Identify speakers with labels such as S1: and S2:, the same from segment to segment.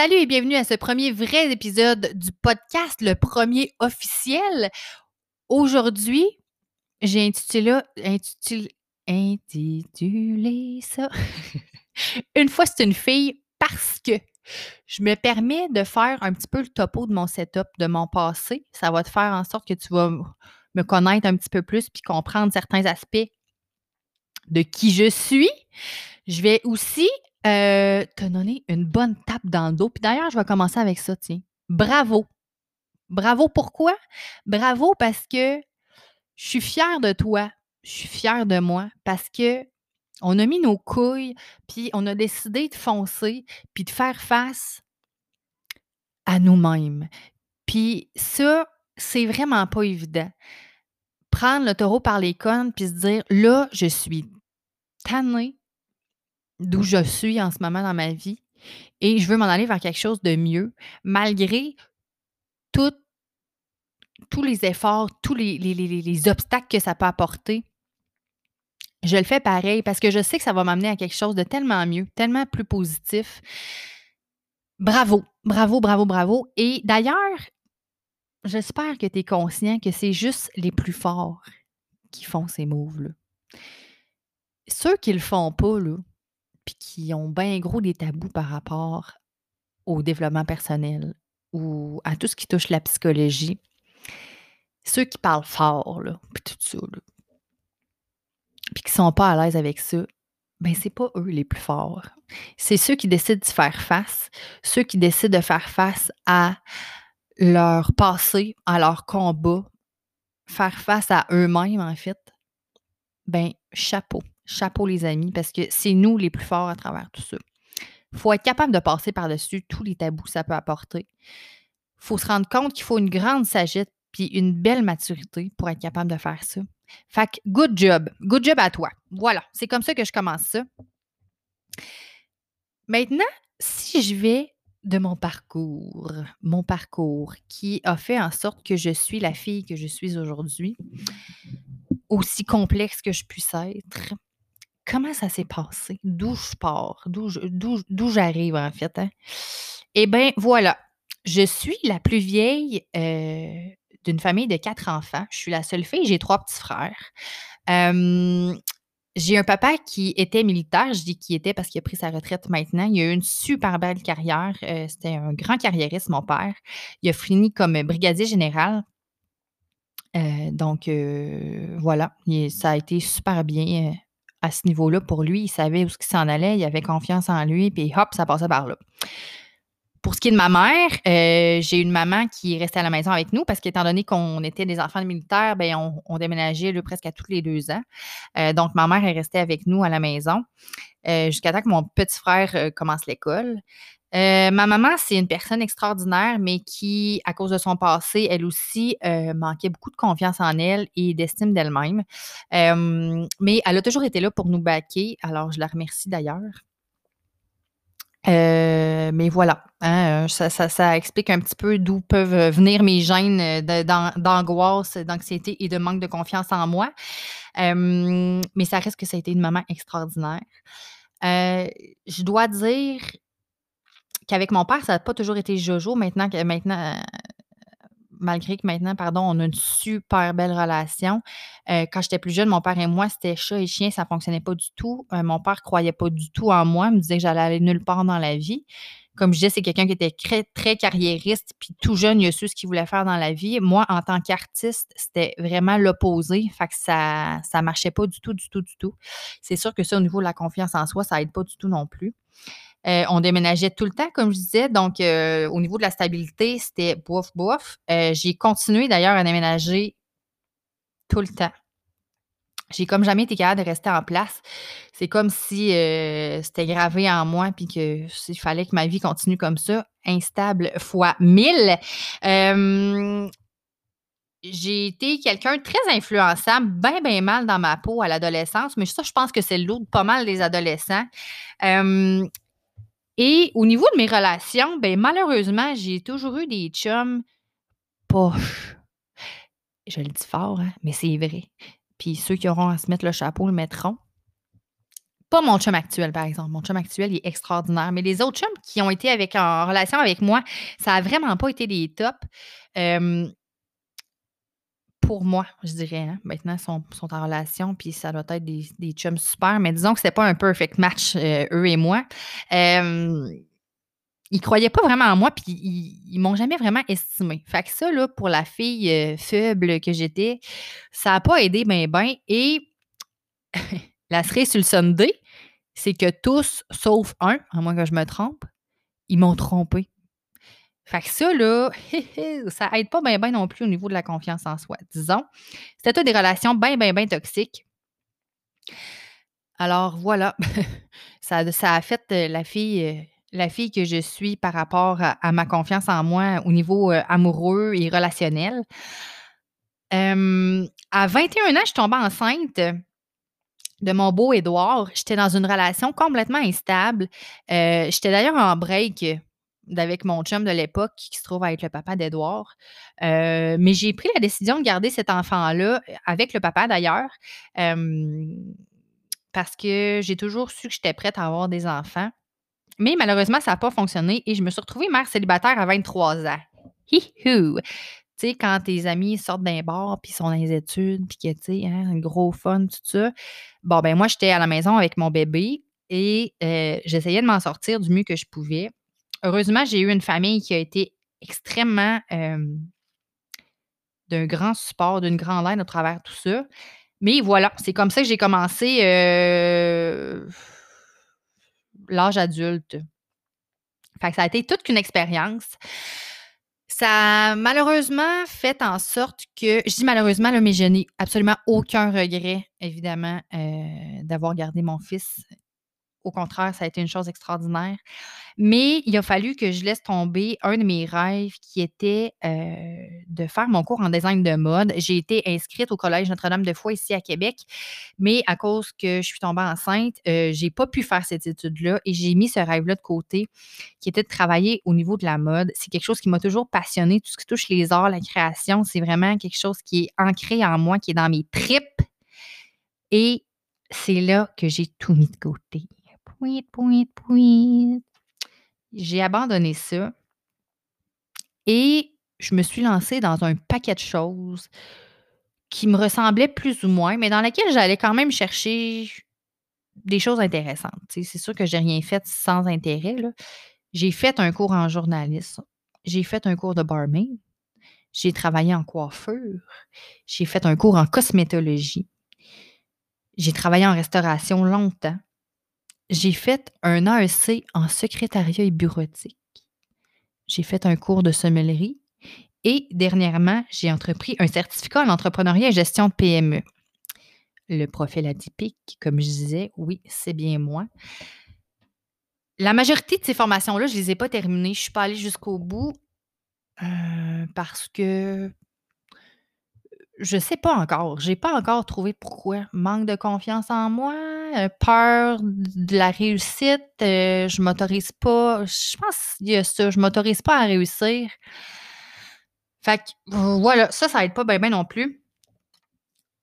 S1: Salut et bienvenue à ce premier vrai épisode du podcast, le premier officiel. Aujourd'hui, j'ai intitulé, ça. une fois, c'est une fille parce que je me permets de faire un petit peu le topo de mon setup, de mon passé. Ça va te faire en sorte que tu vas me connaître un petit peu plus puis comprendre certains aspects de qui je suis. Je vais aussi euh, te donner une bonne tape dans le dos. Puis d'ailleurs, je vais commencer avec ça, tiens. Bravo. Bravo pourquoi? Bravo parce que je suis fière de toi. Je suis fière de moi parce que on a mis nos couilles, puis on a décidé de foncer, puis de faire face à nous-mêmes. Puis ça, c'est vraiment pas évident. Prendre le taureau par les cônes, puis se dire, là, je suis tannée d'où je suis en ce moment dans ma vie et je veux m'en aller vers quelque chose de mieux, malgré tous les efforts, tous les, les, obstacles que ça peut apporter. Je le fais pareil parce que je sais que ça va m'amener à quelque chose de tellement mieux, tellement plus positif. Bravo, bravo, bravo, bravo. Et d'ailleurs, j'espère que tu es conscient que c'est juste les plus forts qui font ces moves-là. Ceux qui le font pas, là, puis qui ont bien gros des tabous par rapport au développement personnel ou à tout ce qui touche la psychologie, ceux qui parlent fort, là, puis tout ça, là, puis qui sont pas à l'aise avec ça, ben c'est pas eux les plus forts. C'est ceux qui décident de faire face, ceux qui décident de faire face à leur passé, à leur combat, faire face à eux-mêmes, en fait. Ben, chapeau. Chapeau, les amis, parce que c'est nous les plus forts à travers tout ça. Il faut être capable de passer par-dessus tous les tabous que ça peut apporter. Il faut se rendre compte qu'il faut une grande sagesse puis une belle maturité pour être capable de faire ça. Fait que, good job. Good job à toi. Voilà, c'est comme ça que je commence ça. Maintenant, si je vais de mon parcours, mon parcours qui a fait en sorte que je suis la fille que je suis aujourd'hui, aussi complexe que je puisse être, comment ça s'est passé? D'où je pars? D'où j'arrive, en fait? Hein? Eh bien, voilà. Je suis la plus vieille euh, d'une famille de quatre enfants. Je suis la seule fille. J'ai trois petits frères. j'ai un papa qui était militaire. Je dis qui était parce qu'il a pris sa retraite maintenant. Il a eu une super belle carrière. Euh, c'était un grand carriériste, mon père. Il a fini comme brigadier général. Euh, donc, voilà. ça a été super bien à ce niveau-là pour lui. Il savait où ce s'en allait, il avait confiance en lui, puis hop, ça passait par là. Pour ce qui est de ma mère, euh, j'ai une maman qui restait à la maison avec nous parce qu'étant donné qu'on était des enfants de militaires, ben on, déménageait presque à tous les deux ans. Euh, donc, ma mère est restée avec nous à la maison euh, jusqu'à temps que mon petit frère commence l'école. Euh, ma maman, c'est une personne extraordinaire, mais qui, à cause de son passé, elle aussi euh, manquait beaucoup de confiance en elle et d'estime d'elle-même. mais elle a toujours été là pour nous baquer, alors je la remercie d'ailleurs. Euh, mais voilà, hein, ça, explique un petit peu d'où peuvent venir mes gènes d'angoisse, d'anxiété et de manque de confiance en moi. mais ça reste que ça a été une maman extraordinaire. je dois dire qu'avec mon père, ça n'a pas toujours été Jojo. Maintenant, maintenant euh, malgré que maintenant, pardon, on a une super belle relation. Euh, quand j'étais plus jeune, mon père et moi, c'était chat et chien, ça ne fonctionnait pas du tout. Euh, mon père croyait pas du tout en moi, me disait que j'allais aller nulle part dans la vie. Comme je disais, c'est quelqu'un qui était très, très carriériste, puis tout jeune, il a su ce qu'il voulait faire dans la vie. Moi, en tant qu'artiste, c'était vraiment l'opposé. Fait que ça ne marchait pas du tout, du tout, du tout. C'est sûr que ça, au niveau de la confiance en soi, ça aide pas du tout non plus. Euh, on déménageait tout le temps, comme je disais. Donc, euh, au niveau de la stabilité, c'était bouf, bouf. Euh, j'ai continué d'ailleurs à déménager tout le temps. J'ai comme jamais été capable de rester en place. C'est comme si c'était gravé en moi, puis qu'il fallait que ma vie continue comme ça, instable fois mille. j'ai été quelqu'un très influençable, bien, bien mal dans ma peau à l'adolescence, mais ça, je pense que c'est de pas mal des adolescents. Et au niveau de mes relations, ben malheureusement, j'ai toujours eu des chums poches. Je le dis fort, hein, mais c'est vrai. Puis ceux qui auront à se mettre le chapeau le mettront. Pas mon chum actuel, par exemple. Mon chum actuel, il est extraordinaire. Mais les autres chums qui ont été avec, en relation avec moi, ça a vraiment pas été des tops. Pour moi, je dirais. Hein. Maintenant, ils sont, en relation, puis ça doit être des, chums super, mais disons que c'était pas un perfect match, euh, eux et moi. Euh, ils croyaient pas vraiment en moi, puis ils, ils m'ont jamais vraiment estimé. Fait que ça, là, pour la fille euh, faible que j'étais, ça n'a pas aidé ben ben. Et la cerise sur le Sunday, c'est que tous, sauf un, à moins que je me trompe, ils m'ont trompé. Fait que ça, là, ça aide pas bien, non plus au niveau de la confiance en soi. Disons, c'était des relations bien, bien, bien toxiques. Alors, voilà. ça, ça a fait euh, la fille, euh, la fille que je suis par rapport à, ma confiance en moi au niveau euh, amoureux et relationnel. à 21 ans, je tombée enceinte de mon beau Édouard. J'étais dans une relation complètement instable. J'étais d'ailleurs en break avec mon chum de l'époque qui se trouve à être le papa d'Edouard. Euh, mais j'ai pris la décision de garder cet enfant-là euh, avec le papa d'ailleurs. parce que j'ai toujours su que j'étais prête à avoir des enfants. Mais malheureusement, ça n'a pas fonctionné et je me suis retrouvée mère célibataire à 23 ans. Hi-hou! Tu sais, quand tes amis sortent d'un bar, puis sont dans les études, puis que, tu sais, hein, un gros fun, tout ça. Bon, ben moi, j'étais à la maison avec mon bébé et euh, j'essayais de m'en sortir du mieux que je pouvais heureusement, j'ai eu une famille qui a été extrêmement d'un grand support, d'une grande aide à travers tout ça. Mais voilà, c'est comme ça que j'ai commencé l'âge adulte. Fait que ça a été toute qu'une expérience. Ça a malheureusement fait en sorte que, je dis malheureusement, là, mais je n'ai absolument aucun regret, évidemment, d'avoir gardé mon fils au contraire, ça a été une chose extraordinaire. Mais il a fallu que je laisse tomber un de mes rêves qui était de faire mon cours en design de mode. J'ai été inscrite au Collège Notre-Dame-de-Foix ici à Québec, mais à cause que je suis tombée enceinte, euh, j'ai pas pu faire cette étude-là et j'ai mis ce rêve-là de côté, qui était de travailler au niveau de la mode. C'est quelque chose qui m'a toujours passionnée. Tout ce qui touche les arts, la création, c'est vraiment quelque chose qui est ancré en moi, qui est dans mes tripes. Et c'est là que j'ai tout mis de côté. Point, point, point. J'ai abandonné ça et je me suis lancée dans un paquet de choses qui me ressemblaient plus ou moins, mais dans lesquelles j'allais quand même chercher des choses intéressantes. C'est sûr que j'ai rien fait sans intérêt. J'ai fait un cours en journalisme, j'ai fait un cours de barmaid, j'ai travaillé en coiffure, j'ai fait un cours en cosmétologie, j'ai travaillé en restauration longtemps, j'ai fait un AEC en secrétariat et bureautique. J'ai fait un cours de sommellerie et dernièrement, j'ai entrepris un certificat en entrepreneuriat et gestion de PME. Le profil atypique, comme je disais, oui, c'est bien moi. La majorité de ces formations-là, je ne les ai pas terminées. Je ne suis pas allée jusqu'au bout euh, parce que je ne sais pas encore. Je n'ai pas encore trouvé pourquoi. Manque de confiance en moi, euh, peur de la réussite, euh, je m'autorise pas. Je pense qu'il y a ça, je m'autorise pas à réussir. Fait que voilà, ça, ça aide pas bien non plus.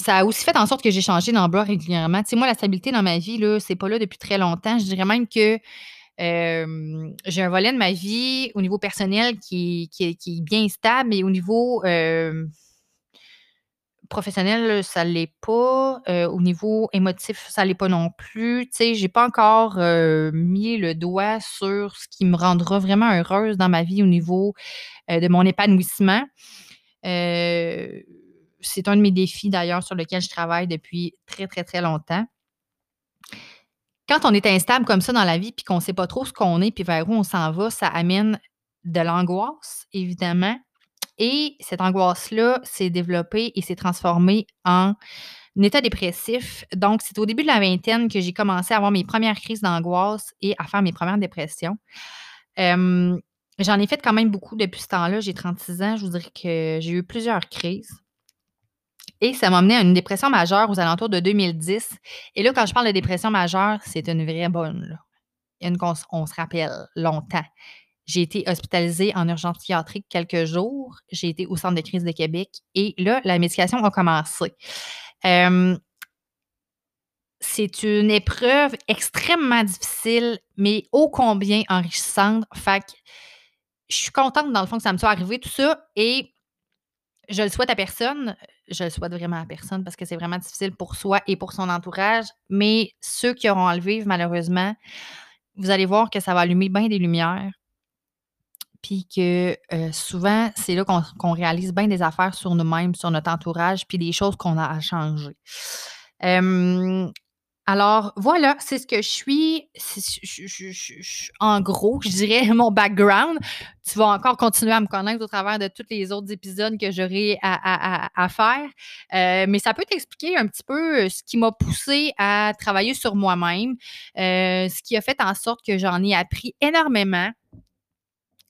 S1: Ça a aussi fait en sorte que j'ai changé d'emploi régulièrement. Tu sais, moi, la stabilité dans ma vie, là, c'est pas là depuis très longtemps. Je dirais même que j'ai un volet de ma vie au niveau personnel qui, qui, est bien stable, mais au niveau professionnel, ça l'est pas. Euh, au niveau émotif, ça l'est pas non plus. Tu sais, j'ai pas encore euh, mis le doigt sur ce qui me rendra vraiment heureuse dans ma vie au niveau euh, de mon épanouissement. c'est un de mes défis d'ailleurs sur lequel je travaille depuis très, très, très longtemps. Quand on est instable comme ça dans la vie, puis qu'on ne sait pas trop ce qu'on est, puis vers où on s'en va, ça amène de l'angoisse, évidemment. Et cette angoisse-là s'est développée et s'est transformée en un état dépressif. Donc, c'est au début de la vingtaine que j'ai commencé à avoir mes premières crises d'angoisse et à faire mes premières dépressions. J'en ai fait quand même beaucoup depuis ce temps-là. J'ai 36 ans. Je vous dirais que j'ai eu plusieurs crises. Et ça m'a mené à une dépression majeure aux alentours de 2010. Et là, quand je parle de dépression majeure, c'est une vraie bonne. Là. on se rappelle longtemps. J'ai été hospitalisée en urgence psychiatrique quelques jours. J'ai été au centre de crise de Québec et là, la médication a commencé. c'est une épreuve extrêmement difficile, mais ô combien enrichissante. Fait que je suis contente, dans le fond, que ça me soit arrivé, tout ça. Et je le souhaite à personne. Je le souhaite vraiment à personne parce que c'est vraiment difficile pour soi et pour son entourage. Mais ceux qui auront à le vivre, malheureusement, vous allez voir que ça va allumer bien des lumières. Puis que euh, souvent, c'est là qu'on réalise bien des affaires sur nous-mêmes, sur notre entourage, puis des choses qu'on a à changer. alors, voilà, c'est ce que je suis. en gros, je dirais mon background. Tu vas encore continuer à me connaître au travers de tous les autres épisodes que j'aurai à, faire. Euh, mais ça peut t'expliquer un petit peu euh, ce qui m'a poussé à travailler sur moi-même, ce qui a fait en sorte que j'en ai appris énormément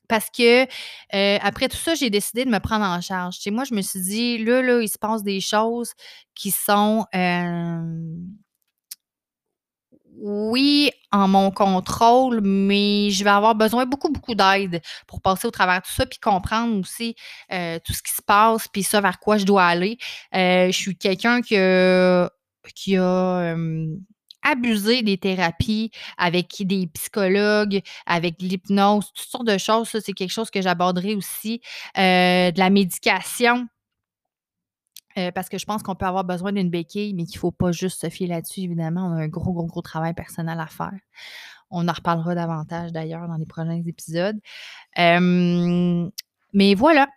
S1: parce que après tout ça, j'ai décidé de me prendre en charge. Moi, je me suis dit, là, là, il se passe des choses qui sont, oui, en mon contrôle, mais je vais avoir besoin beaucoup, beaucoup d'aide pour passer au travers de tout ça, puis comprendre aussi tout ce qui se passe, puis ça vers quoi je dois aller. Je suis quelqu'un qui a abuser des thérapies avec des psychologues, avec l'hypnose, toutes sortes de choses. Ça, c'est quelque chose que j'aborderai aussi. Euh, de la médication. Euh, parce que je pense qu'on peut avoir besoin d'une béquille, mais qu'il ne faut pas juste se fier là-dessus, évidemment. On a un gros, gros, gros travail personnel à faire. On en reparlera davantage d'ailleurs dans les prochains épisodes. mais voilà.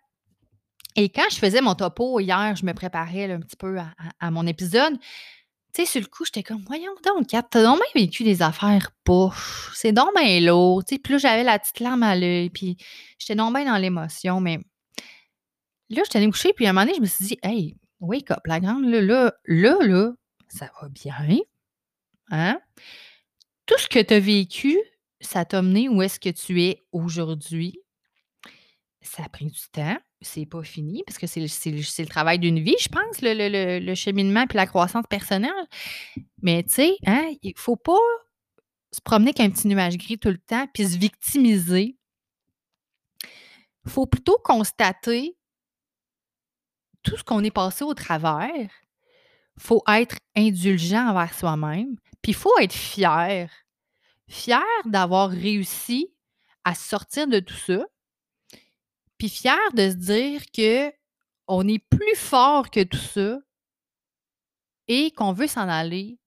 S1: Et quand je faisais mon topo hier, je me préparais un petit peu à mon épisode. Tu sais, sur le coup, j'étais comme, voyons donc, Kat, t'as donc bien vécu des affaires poches. C'est donc bien lourd. Tu sais, puis là, j'avais la petite larme à l'œil, puis j'étais donc bien dans l'émotion, mais là, j'étais allée coucher, puis à un moment donné, je me suis dit, hey, wake up, la grande, là, là, là, là, ça va bien. Hein? Tout ce que tu as vécu, ça t'a mené où est-ce que tu es aujourd'hui? Ça a pris du temps c'est pas fini parce que c'est le, travail d'une vie, je pense, le, cheminement et la croissance personnelle. Mais tu sais, hein, il faut pas se promener qu'un petit nuage gris tout le temps puis se victimiser. Il faut plutôt constater tout ce qu'on est passé au travers. Faut être indulgent envers soi-même. Puis il faut être fier. Fier d'avoir réussi à sortir de tout ça puis fier de se dire que on est plus fort que tout ça et qu'on veut s'en aller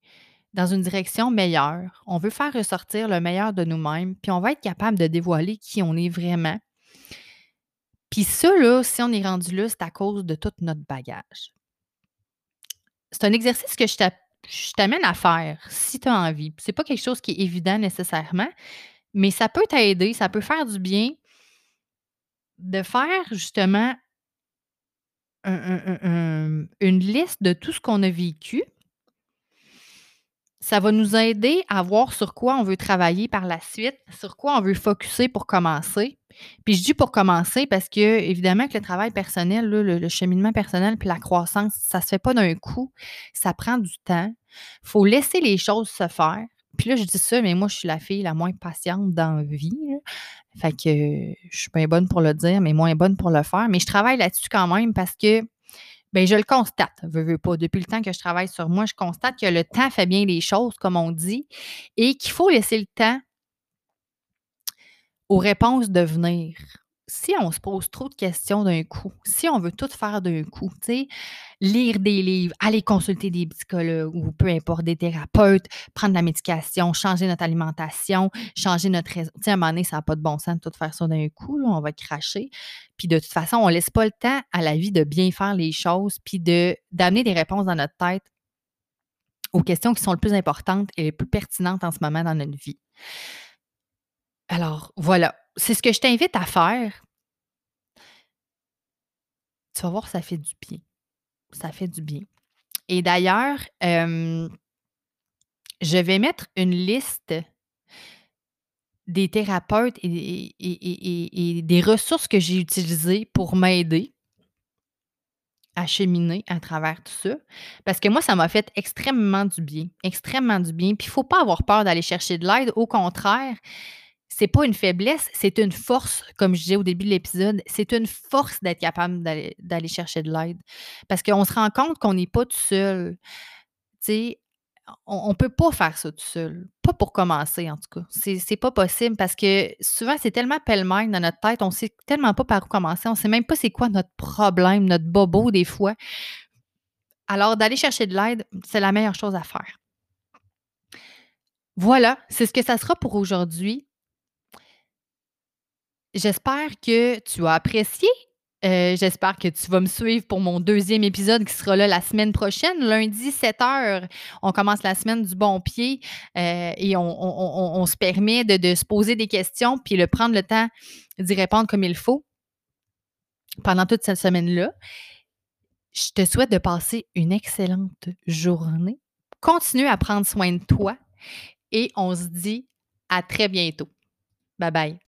S1: dans une direction meilleure. On veut faire ressortir le meilleur de nous-mêmes, puis on va être capable de dévoiler qui on est vraiment. Puis ça, là, si on est rendu là, c'est à cause de tout notre bagage. C'est un exercice que je t'amène à faire si tu as envie. C'est pas quelque chose qui est évident nécessairement, mais ça peut t'aider, ça peut faire du bien de faire justement une liste de tout ce qu'on a vécu, ça va nous aider à voir sur quoi on veut travailler par la suite, sur quoi on veut focuser pour commencer. Puis je dis pour commencer parce que, évidemment, que le travail personnel, le, cheminement personnel puis la croissance, ça ne se fait pas d'un coup. Ça prend du temps. Il faut laisser les choses se faire. Puis là, je dis ça, mais moi, je suis la fille la moins patiente dans la vie. Fait que je suis bien bonne pour le dire, mais moins bonne pour le faire. Mais je travaille là-dessus quand même parce que ben je le constate, veux, veux pas. Depuis le temps que je travaille sur moi, je constate que le temps fait bien les choses, comme on dit, et qu'il faut laisser le temps aux réponses de venir si on se pose trop de questions d'un coup, si on veut tout faire d'un coup, tu sais, lire des livres, aller consulter des psychologues ou peu importe, des thérapeutes, prendre la médication, changer notre alimentation, changer notre raison. À un moment donné, ça n'a pas de bon sens de tout faire ça d'un coup, on va cracher. Puis de toute façon, on ne laisse pas le temps à la vie de bien faire les choses, puis de, d'amener des réponses dans notre tête aux questions qui sont les plus importantes et les plus pertinentes en ce moment dans notre vie. Alors, voilà, c'est ce que je t'invite à faire. Tu vas voir, ça fait du bien. Ça fait du bien. Et d'ailleurs, je vais mettre une liste des thérapeutes et, des ressources que j'ai utilisées pour m'aider à cheminer à travers tout ça. Parce que moi, ça m'a fait extrêmement du bien. Extrêmement du bien. Puis il ne faut pas avoir peur d'aller chercher de l'aide. Au contraire, c'est pas une faiblesse, c'est une force, comme je disais au début de l'épisode, c'est une force d'être capable d'aller chercher de l'aide. Parce qu'on se rend compte qu'on n'est pas tout seul. Tu sais, on ne peut pas faire ça tout seul. Pas pour commencer, en tout cas. C'est pas possible parce que souvent, c'est tellement pêle-mêle dans notre tête, on sait tellement pas par où commencer, on sait même pas c'est quoi notre problème, notre bobo des fois. Alors, d'aller chercher de l'aide, c'est la meilleure chose à faire. Voilà, c'est ce que ça sera pour aujourd'hui. J'espère que tu as apprécié. Euh, j'espère que tu vas me suivre pour mon deuxième épisode qui sera là la semaine prochaine, lundi 7 h. On commence la semaine du bon pied euh, et on, se permet de, de, se poser des questions puis de prendre le temps d'y répondre comme il faut pendant toute cette semaine-là. Je te souhaite de passer une excellente journée. Continue à prendre soin de toi et on se dit à très bientôt. Bye bye.